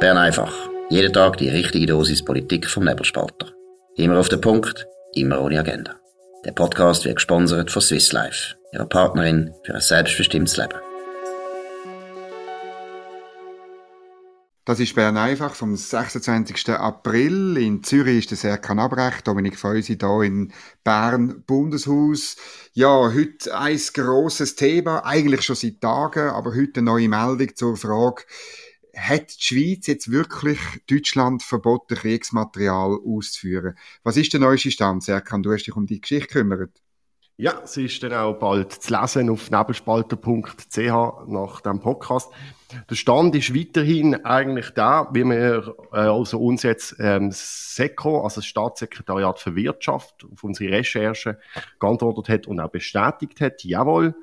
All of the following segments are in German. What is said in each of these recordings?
Bern einfach. Jeden Tag die richtige Dosis Politik vom Nebelspalter. Immer auf den Punkt, immer ohne Agenda. Der Podcast wird gesponsert von Swiss Life, ihrer Partnerin für ein selbstbestimmtes Leben. Das ist Bern einfach vom 26. April. In Zürich ist der Serkan Abrecht, Dominik Feusi hier in Bern, Bundeshaus. Ja, heute ein grosses Thema, eigentlich schon seit Tagen, aber heute eine neue Meldung zur Frage, hat die Schweiz jetzt wirklich Deutschland verboten, Kriegsmaterial auszuführen? Was ist der neueste Stand? Serkan, du hast dich um die Geschichte gekümmert. Ja, sie ist dann auch bald zu lesen auf nebelspalter.ch nach dem Podcast. Der Stand ist weiterhin eigentlich da, wie wir äh, also uns jetzt ähm, SECO, also das Staatssekretariat für Wirtschaft, auf unsere Recherche geantwortet hat und auch bestätigt hat, jawohl,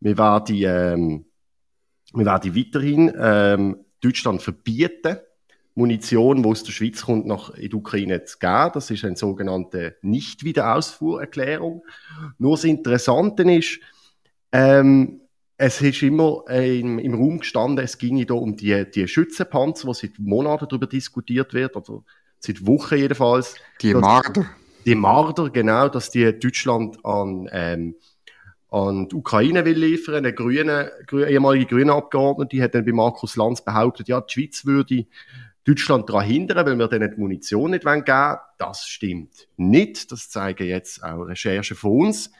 wir werden, ähm, wir werden weiterhin ähm, Deutschland verbieten, Munition, die aus der Schweiz kommt, nach in die Ukraine zu geben. Das ist eine sogenannte Nicht-Wiederausfuhrerklärung. Nur das Interessante ist, ähm, es ist immer äh, im, im, Raum gestanden, es ginge da um die, die Schützenpanzer, wo seit Monaten darüber diskutiert wird, oder seit Wochen jedenfalls. Die Marder. Die Marder, genau, dass die Deutschland an ähm, die Ukraine will liefern. Eine grüne, ehemalige grüne Abgeordnete hat dann bei Markus Lanz behauptet, ja, die Schweiz würde Deutschland daran hindern, weil wir denen die Munition nicht geben wollen. Das stimmt nicht. Das zeigen jetzt auch Recherchen von uns,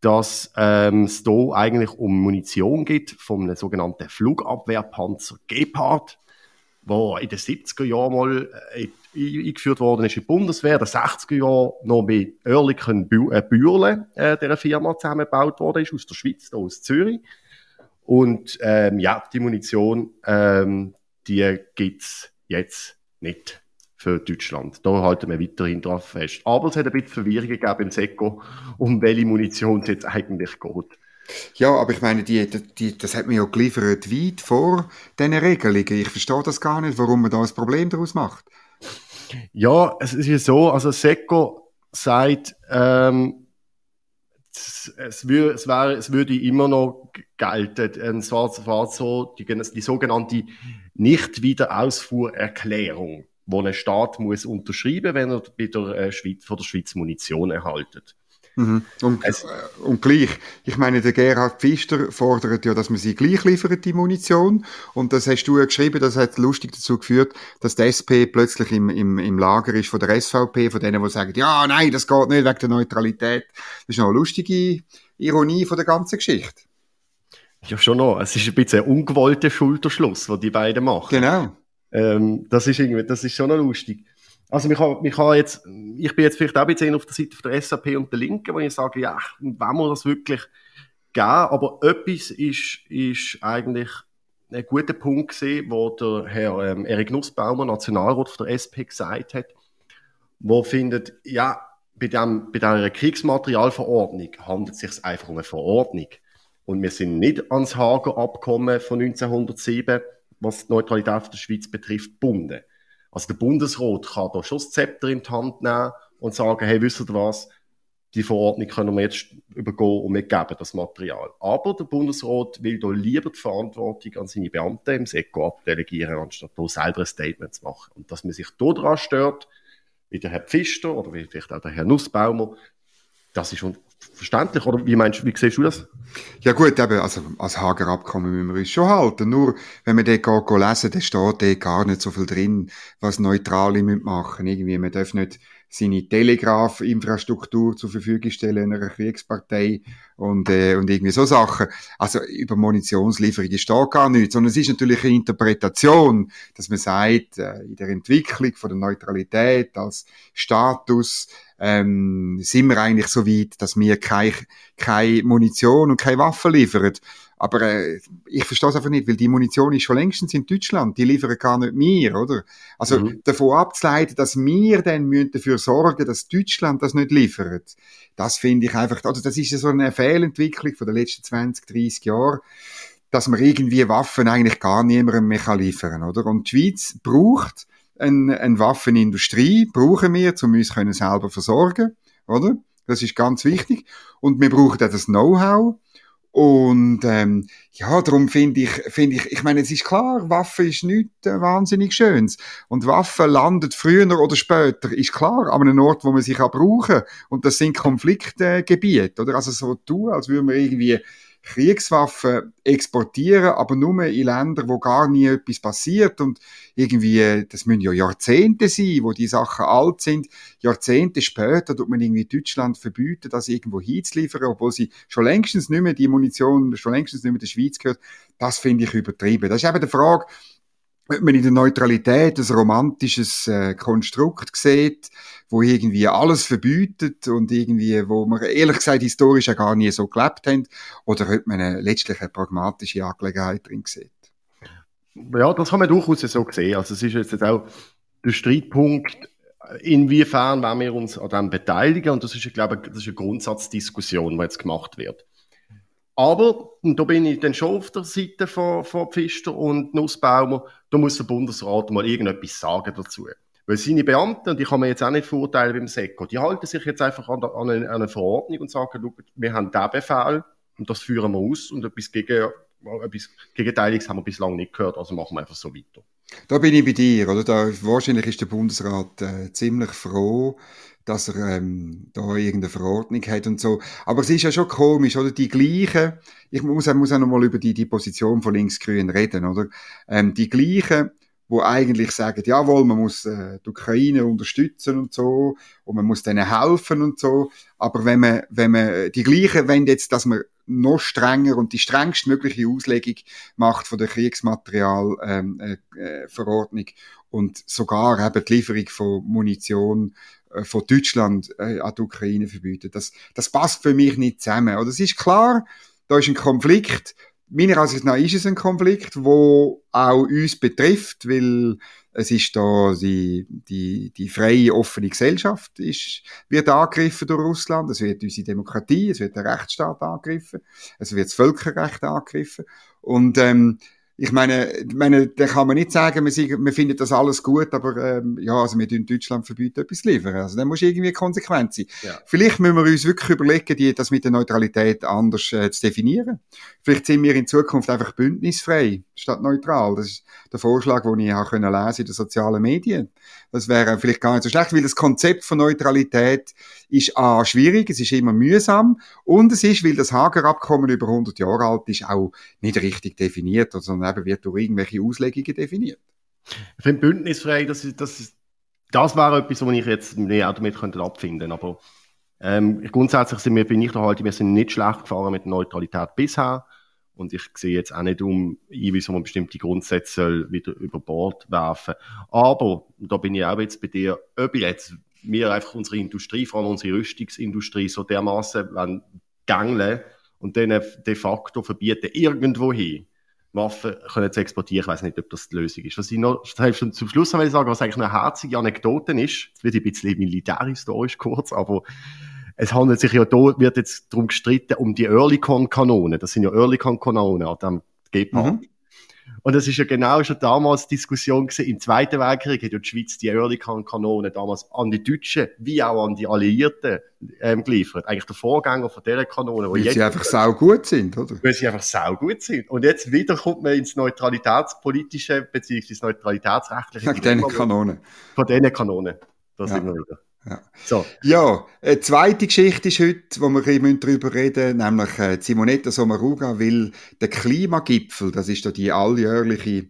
dass ähm, es hier eigentlich um Munition geht von einem sogenannten Flugabwehrpanzer Gepard, wo in den 70er Jahren mal äh, eingeführt worden ist in die Bundeswehr, in den 60er Jahren noch mit Oerlikon äh, Bürle, äh, dieser Firma zusammengebaut worden ist, aus der Schweiz, da aus Zürich. Und ähm, ja, die Munition, ähm, die gibt's jetzt nicht für Deutschland. Da halten wir weiterhin drauf fest. Aber es hat ein bisschen Verwirrung gegeben im SECO, um welche Munition es jetzt eigentlich geht. Ja, aber ich meine, die, die, das hat man ja geliefert weit vor diesen Regelungen. Ich verstehe das gar nicht, warum man da ein Problem daraus macht. Ja, es ist ja so, also SECO sagt, ähm, es, es, wür, es, wär, es würde immer noch gelten. Es war, es war so die, die sogenannte Nicht-Wiederausfuhrerklärung, wo ein Staat muss unterschreiben, wenn er bei der äh, von der Schweiz Munition erhaltet. Mhm. Und, äh, und gleich, ich meine, der Gerhard Pfister fordert ja, dass man sie gleich liefert, die Munition. Und das hast du ja geschrieben, das hat lustig dazu geführt, dass die SP plötzlich im, im, im Lager ist von der SVP, von denen, die sagen, ja, nein, das geht nicht wegen der Neutralität. Das ist noch eine lustige Ironie von der ganzen Geschichte. Ja, schon noch. Es ist ein bisschen ein ungewollter Schulterschluss, den die beiden machen. Genau. Ähm, das ist irgendwie, das ist schon noch lustig. Also mich kann, mich kann jetzt, ich bin jetzt vielleicht auch ein bisschen auf der Seite der SAP und der Linken, wo ich sage, ja, wenn wir das wirklich geben, aber etwas ist, ist eigentlich ein guter Punkt gesehen, wo der Herr ähm, Erik Nussbaumer, Nationalrat von der SP, gesagt hat, wo findet, ja, bei, dem, bei dieser Kriegsmaterialverordnung handelt es sich einfach um eine Verordnung. Und wir sind nicht ans Hager Abkommen von 1907, was die Neutralität der Schweiz betrifft, gebunden. Also der Bundesrat kann da schon das Zepter in die Hand nehmen und sagen, hey, wisst ihr was, die Verordnung können wir jetzt übergehen und wir geben das Material. Aber der Bundesrat will da lieber die Verantwortung an seine Beamten im SECO abdelegieren, anstatt da selber ein Statement zu machen. Und dass man sich da daran stört, wie der Herr Pfister oder vielleicht auch der Herr Nussbaumer, das ist verständlich, oder wie meinst wie siehst du das? Ja gut, eben, also als Hager Abkommen müssen wir uns schon halten. Nur, wenn man den geht, lesen, dann steht da gar nicht so viel drin, was Neutrale machen Irgendwie, man darf nicht seine Telegraphinfrastruktur zur Verfügung stellen einer Kriegspartei und, äh, und irgendwie so Sachen. Also über Munitionslieferungen steht gar nichts, sondern es ist natürlich eine Interpretation, dass man sagt, äh, in der Entwicklung von der Neutralität als Status ähm, sind wir eigentlich so weit, dass wir keine, keine Munition und keine Waffen liefern. Aber äh, ich verstehe es einfach nicht, weil die Munition ist schon längstens in Deutschland. Die liefern gar nicht mir, oder? Also mhm. davon abzuleiten, dass wir dann dafür sorgen dass Deutschland das nicht liefert, das finde ich einfach, also das ist ja so eine Fehlentwicklung von den letzten 20, 30 Jahren dass man irgendwie Waffen eigentlich gar niemandem mehr liefern kann, oder? Und die Schweiz braucht eine, eine Waffenindustrie, brauchen wir, um uns können selber versorgen, oder? Das ist ganz wichtig. Und wir brauchen auch das Know-how. Und ähm, ja, darum finde ich, finde ich, ich meine, es ist klar, Waffe ist nichts äh, wahnsinnig Schönes. Und Waffe landet früher oder später, ist klar, an einem Ort, wo man sich auch brauchen Und das sind Konfliktgebiete, oder? Also so tun, als würde man irgendwie Kriegswaffen exportieren, aber nur in Länder, wo gar nie etwas passiert und irgendwie, das müssen ja Jahrzehnte sein, wo die Sachen alt sind. Jahrzehnte später tut man irgendwie Deutschland verbieten, das irgendwo hinzuliefern, obwohl sie schon längstens nicht mehr, die Munition schon längstens nicht mehr der Schweiz gehört. Das finde ich übertrieben. Das ist eben die Frage, ob man in der Neutralität ein romantisches äh, Konstrukt sieht, wo irgendwie alles verbietet und irgendwie, wo man ehrlich gesagt historisch ja gar nie so gelebt haben, oder ob man eine, letztlich eine pragmatische Angelegenheit drin sieht. Ja, das kann man durchaus so sehen. Also es ist jetzt auch der Streitpunkt, inwiefern wollen wir uns an dem beteiligen und das ist, ich glaube, das ist eine Grundsatzdiskussion, die jetzt gemacht wird. Aber, und da bin ich dann schon auf der Seite von, von Pfister und Nussbaumer, da muss der Bundesrat mal irgendetwas sagen dazu. Weil seine Beamten, und die kann man jetzt auch nicht verurteilen beim SECO, die halten sich jetzt einfach an, eine, an eine Verordnung und sagen, wir haben diesen Befehl und das führen wir aus und etwas, gegen, etwas Gegenteiliges haben wir bislang nicht gehört, also machen wir einfach so weiter. Da bin ich bei dir, oder? Da, wahrscheinlich ist der Bundesrat äh, ziemlich froh, dass er ähm, da irgendeine Verordnung hat und so. Aber es ist ja schon komisch, oder? Die gleichen, ich muss, muss auch nochmal über die, die Position von Linksgrün reden, oder? Ähm, die gleichen, wo eigentlich sagen, jawohl, man muss äh, die Ukraine unterstützen und so, und man muss denen helfen und so. Aber wenn man, wenn man, die gleichen wenn jetzt, dass man noch strenger und die strengst mögliche Auslegung macht von der Kriegsmaterialverordnung ähm, äh, äh, und sogar eben die Lieferung von Munition äh, von Deutschland äh, an die Ukraine verbieten. Das, das passt für mich nicht zusammen. Oder es ist klar, da ist ein Konflikt. Meiner Ansicht nach ist es ein Konflikt, wo auch uns betrifft, weil es ist da die, die, die freie, offene Gesellschaft ist, wird angegriffen durch Russland. Es wird unsere Demokratie, es wird der Rechtsstaat angegriffen, es wird das Völkerrecht angegriffen. Und ähm, ich meine, meine, da kann man nicht sagen, wir, wir finden das alles gut, aber ähm, ja, also wir in Deutschland verbieten etwas liefern. Also da muss irgendwie konsequent sein. Ja. Vielleicht müssen wir uns wirklich überlegen, die, das mit der Neutralität anders äh, zu definieren. Vielleicht sind wir in Zukunft einfach bündnisfrei statt neutral. Das ist der Vorschlag, den ich auch können lesen in den sozialen Medien. Das wäre vielleicht gar nicht so schlecht, weil das Konzept von Neutralität ist A, schwierig, es ist immer mühsam und es ist, weil das Hager-Abkommen über 100 Jahre alt ist, auch nicht richtig definiert, sondern eben wird durch irgendwelche Auslegungen definiert. Ich finde bündnisfrei, das, das, das wäre etwas, wo ich jetzt mehr damit könnte abfinden aber ähm, grundsätzlich sind wir, bin ich da halt, wir sind nicht schlecht gefahren mit der Neutralität bisher. Und ich sehe jetzt auch nicht um, wieso man bestimmte Grundsätze wieder über Bord werfen. Aber, da bin ich auch jetzt bei dir, ob jetzt wir einfach unsere Industrie, vor allem unsere Rüstungsindustrie, so dermaßen gängeln und denen de facto verbieten, irgendwohin Waffen können zu exportieren. Ich weiß nicht, ob das die Lösung ist. Was ich noch zum Schluss will ich sagen, was eigentlich eine herzige Anekdote ist, es wird ein bisschen militärhistorisch kurz, aber es handelt sich ja da, wird jetzt darum gestritten, um die Earlycon-Kanonen. Das sind ja Earlycon-Kanonen an dem Gepard. Mhm. Und das ist ja genau schon damals Diskussion gewesen. Im Zweiten Weltkrieg hat ja die Schweiz die Earlycon-Kanonen damals an die Deutschen wie auch an die Alliierten ähm, geliefert. Eigentlich der Vorgänger von dieser Kanonen. Weil sie einfach sau gut sind, oder? Weil sie einfach sau gut sind. Und jetzt wieder kommt man ins neutralitätspolitische beziehungsweise neutralitätsrechtliche. Von diesen Kanonen. Von diesen Kanonen. Da ja. sind wir wieder. Ja. So. ja, eine zweite Geschichte ist heute, wo wir darüber reden nämlich äh, Simonetta Sommaruga will der Klimagipfel, das ist da die alljährliche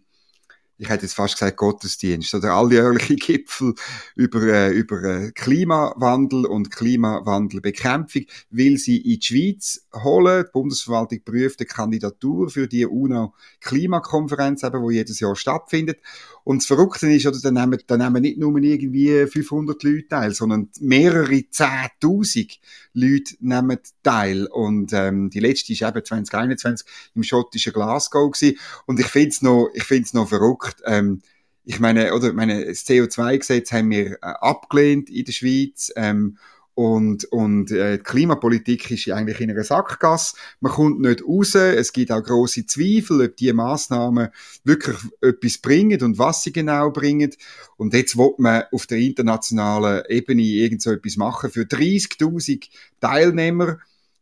ich hätte jetzt fast gesagt Gottesdienst, oder alljährliche Gipfel über, äh, über äh, Klimawandel und Klimawandelbekämpfung, will sie in die Schweiz holen. Die Bundesverwaltung prüft eine Kandidatur für die UNO-Klimakonferenz, eben, wo jedes Jahr stattfindet. Und das Verrückte ist, oder, da nehmen, da nehmen nicht nur irgendwie 500 Leute teil, sondern mehrere 10.000 Leute nehmen teil. Und ähm, die letzte ist eben 2021 im schottischen Glasgow gewesen. Und ich finde es noch, ich find's noch verrückt. Ähm, ich meine, oder, meine, das CO2-Gesetz haben wir äh, abgelehnt in der Schweiz. Ähm, und, und äh, die Klimapolitik ist eigentlich in einer Sackgasse. Man kommt nicht raus. Es gibt auch große Zweifel, ob die Maßnahmen wirklich etwas bringen und was sie genau bringen. Und jetzt will man auf der internationalen Ebene irgend so etwas machen für 30.000 Teilnehmer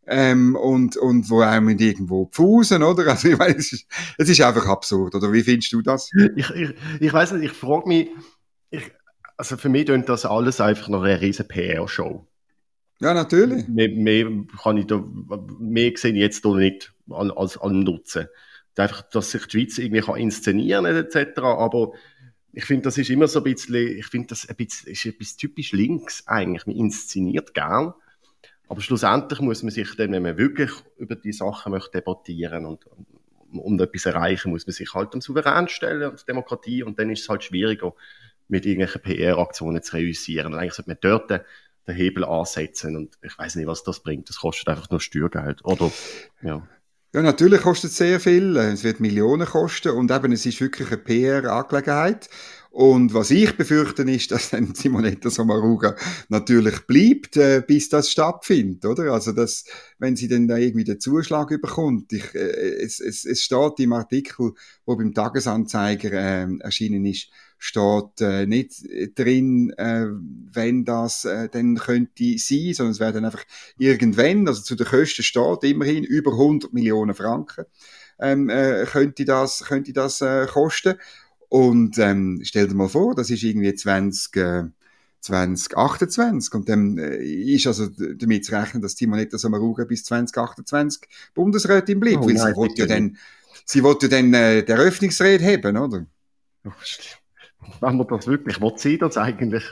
ähm, und, und wo mit irgendwo pfusen, oder? Also ich meine, es ist, es ist einfach absurd, oder wie findest du das? Ich, ich, ich weiß nicht, ich frage mich, ich, also für mich klingt das alles einfach noch eine riesen PR-Show. Ja, natürlich. Mehr, mehr, kann ich da, mehr sehe ich jetzt da nicht als, als Nutzen. Einfach, dass sich die Schweiz irgendwie kann inszenieren etc. Aber ich finde, das ist immer so ein bisschen, ich finde, das ein bisschen, ist etwas typisch links eigentlich. Man inszeniert gern. Aber schlussendlich muss man sich dann, wenn man wirklich über die Sachen möchte debattieren und, und etwas erreichen, muss man sich halt am Souverän stellen und Demokratie und dann ist es halt schwieriger, mit irgendwelchen PR-Aktionen zu realisieren. Und eigentlich sollte man dort den Hebel ansetzen und ich weiß nicht, was das bringt. Das kostet einfach nur Steuergeld. Oder, ja. Ja, natürlich kostet es sehr viel. Es wird Millionen kosten und eben, es ist wirklich eine PR-Angelegenheit. Und was ich befürchte ist, dass dann Simonetta Sommaruga natürlich bleibt, äh, bis das stattfindet, oder? Also, dass, wenn sie dann da irgendwie den Zuschlag überkommt, ich, äh, es, es, es steht im Artikel, wo beim Tagesanzeiger äh, erschienen ist, steht äh, nicht drin, äh, wenn das äh, dann könnte sein, sondern es wäre dann einfach irgendwann, also zu den Kosten steht immerhin über 100 Millionen Franken, ähm, äh, könnte das, könnte das äh, kosten. Und ähm, stell dir mal vor, das ist irgendwie 20, äh, 2028 und dann äh, ist also damit zu rechnen, dass Timonetta Sommaruga bis 2028 Bundesrätin bleibt, oh, weil nein, sie wollte ja dann, sie wollte ja dann äh, die Eröffnungsrede haben, oder? Oh, wenn man das wirklich, wo sie das eigentlich?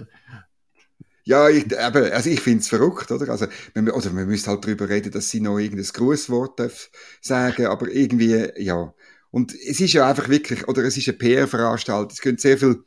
Ja, ich, eben, also ich finde es verrückt, oder? Also, man, also man müsste halt darüber reden, dass sie noch irgendein Grußwort darf sagen, aber irgendwie, ja. Und es ist ja einfach wirklich, oder es ist eine PR-Veranstaltung, es können sehr viel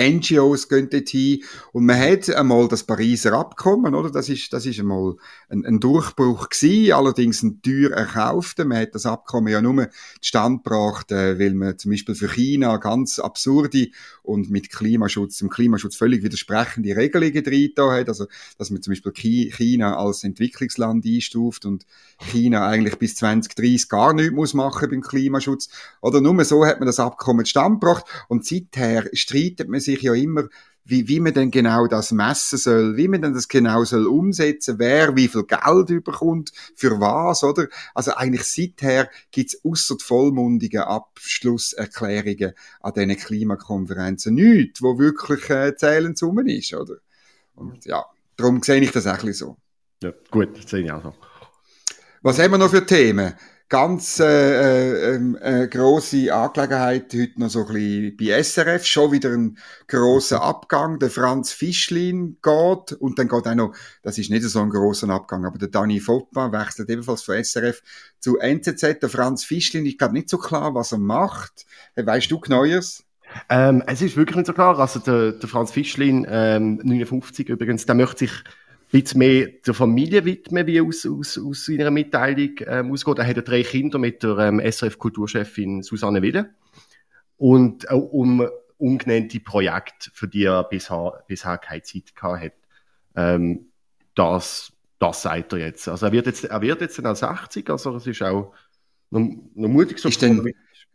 NGOs gehen dorthin. Und man hat einmal das Pariser Abkommen, oder? Das ist, das ist einmal ein, ein Durchbruch gewesen, allerdings ein teuer erkaufter. Man hat das Abkommen ja nur zustande gebracht, äh, weil man zum Beispiel für China ganz absurde und mit Klimaschutz, dem Klimaschutz völlig widersprechende Regelungen drin hat. Also, dass man zum Beispiel China als Entwicklungsland einstuft und China eigentlich bis 2030 gar nichts muss machen beim Klimaschutz. Oder nur so hat man das Abkommen zustande gebracht. Und seither streitet man sich ja immer, wie, wie man denn genau das messen soll, wie man denn das genau soll umsetzen, wer wie viel Geld überkommt, für was, oder? Also eigentlich seither gibt's ausser vollmundigen Abschlusserklärungen an diesen Klimakonferenzen nichts, wo wirklich äh, zählend zusammen ist, oder? Und ja, darum sehe ich das auch ein bisschen so. Ja, gut, das sehe ich auch so. Was haben wir noch für Themen? Ganz äh, äh, ähm, äh, große Angelegenheit heute noch so ein bisschen bei SRF. Schon wieder ein großer Abgang. Der Franz Fischlin geht und dann geht auch noch, das ist nicht so ein großer Abgang, aber der Dani Foppa wechselt ebenfalls von SRF zu NZZ. Der Franz Fischlin, ich glaube nicht so klar, was er macht. Weißt du Neues? Ähm, es ist wirklich nicht so klar. Also der, der Franz Fischlin, ähm, 59 übrigens, der möchte sich bisschen mehr der Familie widmen, wie aus, aus, aus seiner Mitteilung ähm, ausgeht. Er hat drei Kinder mit der ähm, SRF-Kulturchefin Susanne Wille und äh, um ungenannte Projekte, für die er bisher, bisher keine Zeit gehabt hat. Ähm, das, das sagt er jetzt. Also er wird jetzt, er wird jetzt dann auch 60, also es ist auch noch, noch mutig so. Ist denn,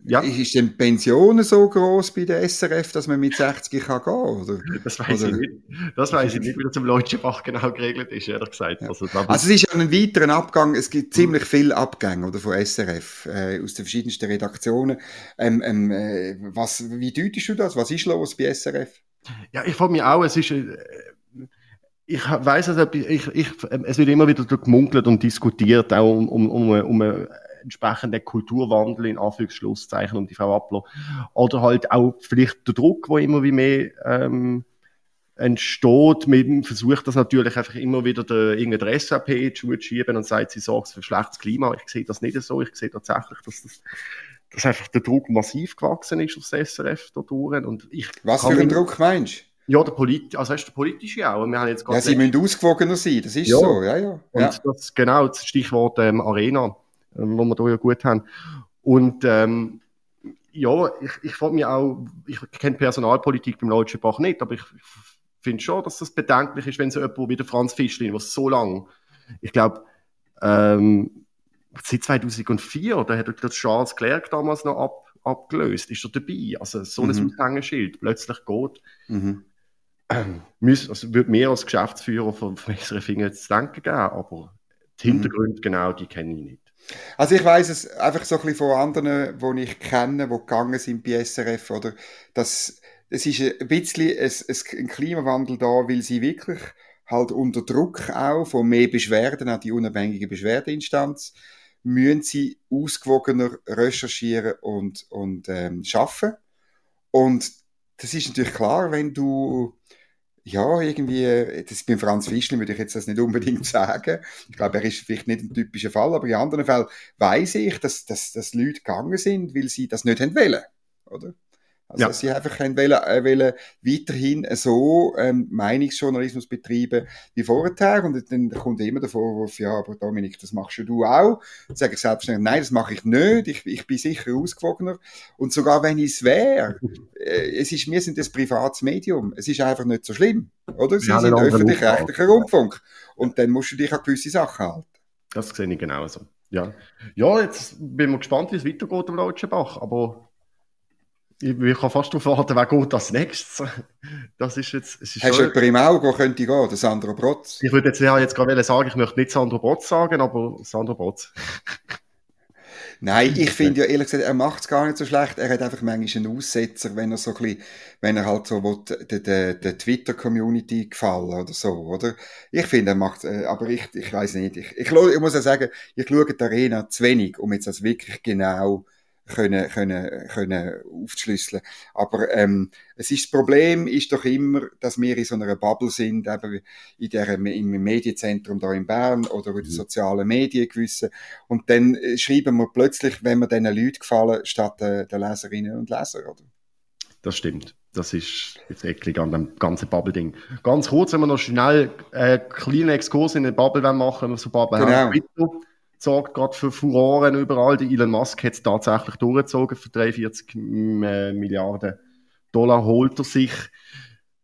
ja. Ist denn die Pension so groß bei der SRF, dass man mit 60 kann gehen oder? Das weiß ich nicht. Das weiß ich nicht, wie das im Leutschenbach genau geregelt ist, ehrlich gesagt. Ja. Also, also, es ist ja ein weiterer Abgang. Es gibt ziemlich viele Abgänge oder, von SRF äh, aus den verschiedensten Redaktionen. Ähm, ähm, äh, was, wie deutest du das? Was ist los bei SRF? Ja, ich frage mich auch, es ist, äh, ich weiß also, ich, ich, es wird immer wieder gemunkelt und diskutiert, auch um, um, um, um entsprechenden Kulturwandel in Anführungsschlusszeichen um die Frau Appler. Oder halt auch vielleicht der Druck, wo immer wie mehr ähm, entsteht. Man versucht das natürlich einfach immer wieder der, irgendeine SAP zu schieben und sagt, sie sorgt für schlechtes Klima. Ich sehe das nicht so. Ich sehe tatsächlich, dass das dass einfach der Druck massiv gewachsen ist aufs SRF dadurch. Und ich Was für einen Druck meinst du? Ja, der Polit also hast du politische auch. Wir haben jetzt ja, sie müssen ausgewogener sein, das ist ja. so, ja, ja. Und ja. das, genau, das Stichwort ähm, Arena wo wir hier ja gut haben. Und ähm, ja, ich, ich frage mich auch, ich kenne Personalpolitik beim Deutschen Bach nicht, aber ich finde schon, dass das bedenklich ist, wenn so jemand wie der Franz Fischlin, was so lang, ich glaube, ähm, seit 2004, da hat der Charles Clerc damals noch ab, abgelöst, ist er dabei. Also so ein mhm. Aushängeschild plötzlich geht. Mhm. Ähm, also würde mir als Geschäftsführer von, von SRF zu denken geben, aber Die Hintergründe, mhm. genau, die kenne ich nicht. Also ich weiß es einfach so ein bisschen von anderen, die ich kenne, die gegangen sind bei SRF, oder, dass es ist ein bisschen ein, ein Klimawandel da, weil sie wirklich halt unter Druck auch von mehr Beschwerden, auch die unabhängige Beschwerdeinstanz, müssen sie ausgewogener recherchieren und, und ähm, schaffen. Und das ist natürlich klar, wenn du ja, irgendwie, das beim Franz Fischler würde ich jetzt das nicht unbedingt sagen. Ich glaube, er ist vielleicht nicht ein typischer Fall, aber in anderen Fällen weiß ich, dass, dass, dass Leute gegangen sind, weil sie das nicht wollen, oder? Also ja. sie einfach wollen, äh, wollen weiterhin so ähm, Meinungsjournalismus betreiben wie vorher. Und dann kommt immer der Vorwurf, ja, aber Dominik, das machst du auch. Dann sage ich selbstverständlich, nein, das mache ich nicht. Ich, ich bin sicher ausgewogener. Und sogar wenn ich es wäre, äh, es ist, wir sind ein privates Medium. Es ist einfach nicht so schlimm. Oder? Sie ja, sind öffentlich-rechtlicher Rundfunk. Und dann musst du dich an gewisse Sachen halten. Das sehe ich genauso. Ja. Ja, jetzt bin ich gespannt, wie es weitergeht am Lautschenbach. Aber ich, ich kann fast darauf warten, wer geht als nächstes. Das ist jetzt, es ist Hast du jemanden im Auge, der könnte gehen? Der Sandro Brotz? Ich würde jetzt, ja, jetzt gerade sagen, ich möchte nicht Sandro Brotz sagen, aber Sandro Brotz. Nein, ich finde ja ehrlich gesagt, er macht es gar nicht so schlecht. Er hat einfach manchmal einen Aussetzer, wenn er so ein bisschen, wenn er halt so will, der, der, der Twitter-Community gefallen oder so, oder? Ich finde, er macht, äh, aber ich, ich weiß nicht. Ich, ich, ich muss ja sagen, ich schaue die Arena zu wenig, um jetzt das wirklich genau können, können, können aufzuschlüsseln. Aber ähm, es ist, das Problem ist doch immer, dass wir in so einer Bubble sind, eben in der, im Medienzentrum da in Bern oder in den mhm. sozialen Medien gewissen. Und dann äh, schreiben wir plötzlich, wenn wir diesen Leuten gefallen, statt äh, den Leserinnen und Lesern, oder? Das stimmt. Das ist jetzt eklig an dem ganzen Bubble-Ding. Ganz kurz, wenn wir noch schnell einen äh, kleinen Exkurs in den Bubble machen, wenn wir so Bubble genau. haben sorgt gerade für Furoren überall. Der Elon Musk hat es tatsächlich durchgezogen. Für 43 äh, Milliarden Dollar holt er sich.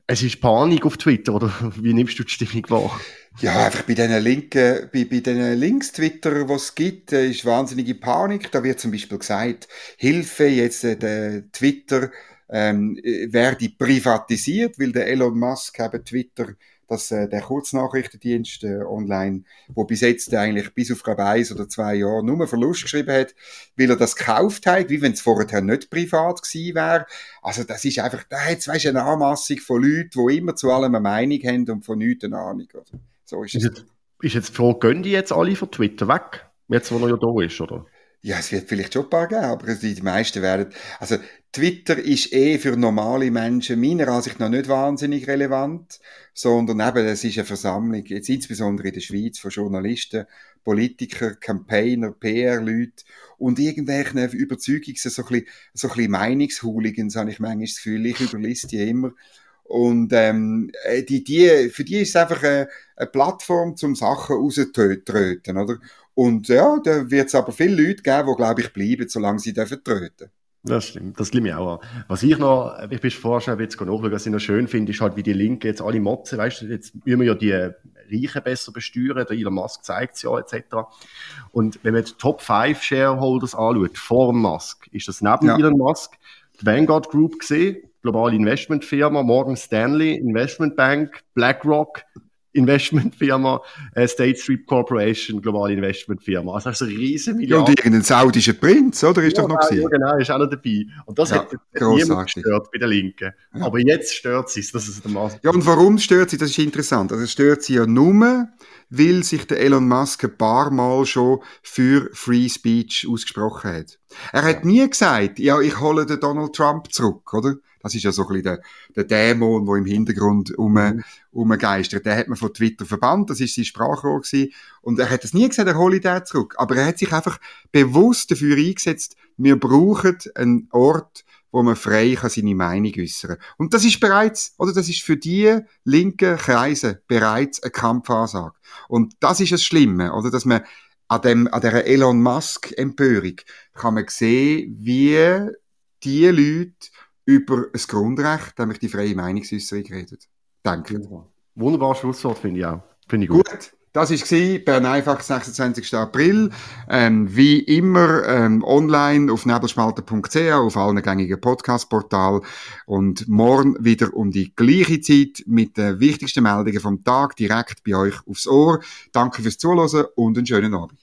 Es ist Panik auf Twitter, oder wie nimmst du die Stimmung wahr? Ja, einfach bei diesen Linken, bei, bei diesen Links-Twitter, was es gibt, äh, ist wahnsinnige Panik. Da wird zum Beispiel gesagt, Hilfe, jetzt äh, der Twitter ähm, äh, werde privatisiert, weil der Elon Musk eben Twitter dass äh, der Kurznachrichtendienst äh, online, wo bis jetzt eigentlich bis auf glaube eins oder zwei Jahre nur Verlust geschrieben hat, weil er das gekauft hat, wie wenn es vorher nicht privat gewesen wäre. Also das ist einfach, da hat weißt, eine Anmassung von Leuten, die immer zu allem eine Meinung haben und von nichts eine Ahnung. Oder? So ist, ist, es. Jetzt, ist jetzt die Frage, gehen die jetzt alle von Twitter weg? Jetzt, wo er ja da ist, oder? Ja, es wird vielleicht schon ein paar geben, aber die meisten werden, also Twitter ist eh für normale Menschen meiner Ansicht nach nicht wahnsinnig relevant, sondern eben, es ist eine Versammlung, jetzt insbesondere in der Schweiz, von Journalisten, Politiker, Campaigner, PR-Leute und irgendwelchen Überzeugungs-, so ein bisschen, so ein bisschen Meinungshooligans, habe ich manchmal das Gefühl, ich überliste die immer. Und ähm, äh, die, die, für die ist es einfach eine, eine Plattform, zum Sachen rauszutröten, oder? Und ja, da wird es aber viele Leute geben, die, glaube ich, bleiben, solange sie dürfen tröten. Das stimmt, das liegt mir auch an. Was ich noch, ich bin vorher jetzt nachschauen, was ich noch schön finde, ist halt, wie die Linken jetzt alle motzen, weißt du, jetzt müssen wir ja die Reichen besser besteuern, der Elon Musk zeigt es ja, etc. Und wenn man die Top 5 Shareholders anschaut, vor Musk, ist das neben ja. Elon Musk die Vanguard Group gesehen, globale Investmentfirma, Morgan Stanley, Investment Bank, BlackRock, Investmentfirma, äh, State Street Corporation, globale Investmentfirma. Also das ist eine riesen Milliarde. Ja, und irgendein saudischer Prinz, oder? Ist ja, doch noch Ja, genau, ist auch noch dabei. Und das ja, hat, niemand gestört bei den Linken. Ja. Aber jetzt stört sie es, das ist der Maß. Ja, und warum stört sie? Das ist interessant. Also es stört sie ja nur, weil sich der Elon Musk ein paar Mal schon für Free Speech ausgesprochen hat. Er hat nie gesagt, ja, ich hole den Donald Trump zurück, oder? Das ist ja so ein bisschen der, der Dämon, der im Hintergrund um, mhm. umgeistert. Den hat man von Twitter verbannt, das ist sein Sprachrohr gewesen. Und er hat es nie gesagt, er hole den zurück. Aber er hat sich einfach bewusst dafür eingesetzt, wir brauchen einen Ort, wo man frei kann seine Meinung äußern. Und das ist bereits, oder das ist für die linken Kreise bereits eine Kampfansage. Und das ist das Schlimme, oder, dass man an dem, an der Elon Musk Empörung kann man sehen, wie die Leute über ein Grundrecht, nämlich die freie Meinungsäußerung redet. Danke. Wunderbar Schlusswort, finde ich auch. Finde ich gut. gut. Das war Bern einfach, 26. April. Ähm, wie immer ähm, online auf nebelspalter.ch, auf allen gängigen Podcast-Portalen. Und morgen wieder um die gleiche Zeit mit den wichtigsten Meldungen vom Tag direkt bei euch aufs Ohr. Danke fürs Zuhören und einen schönen Abend.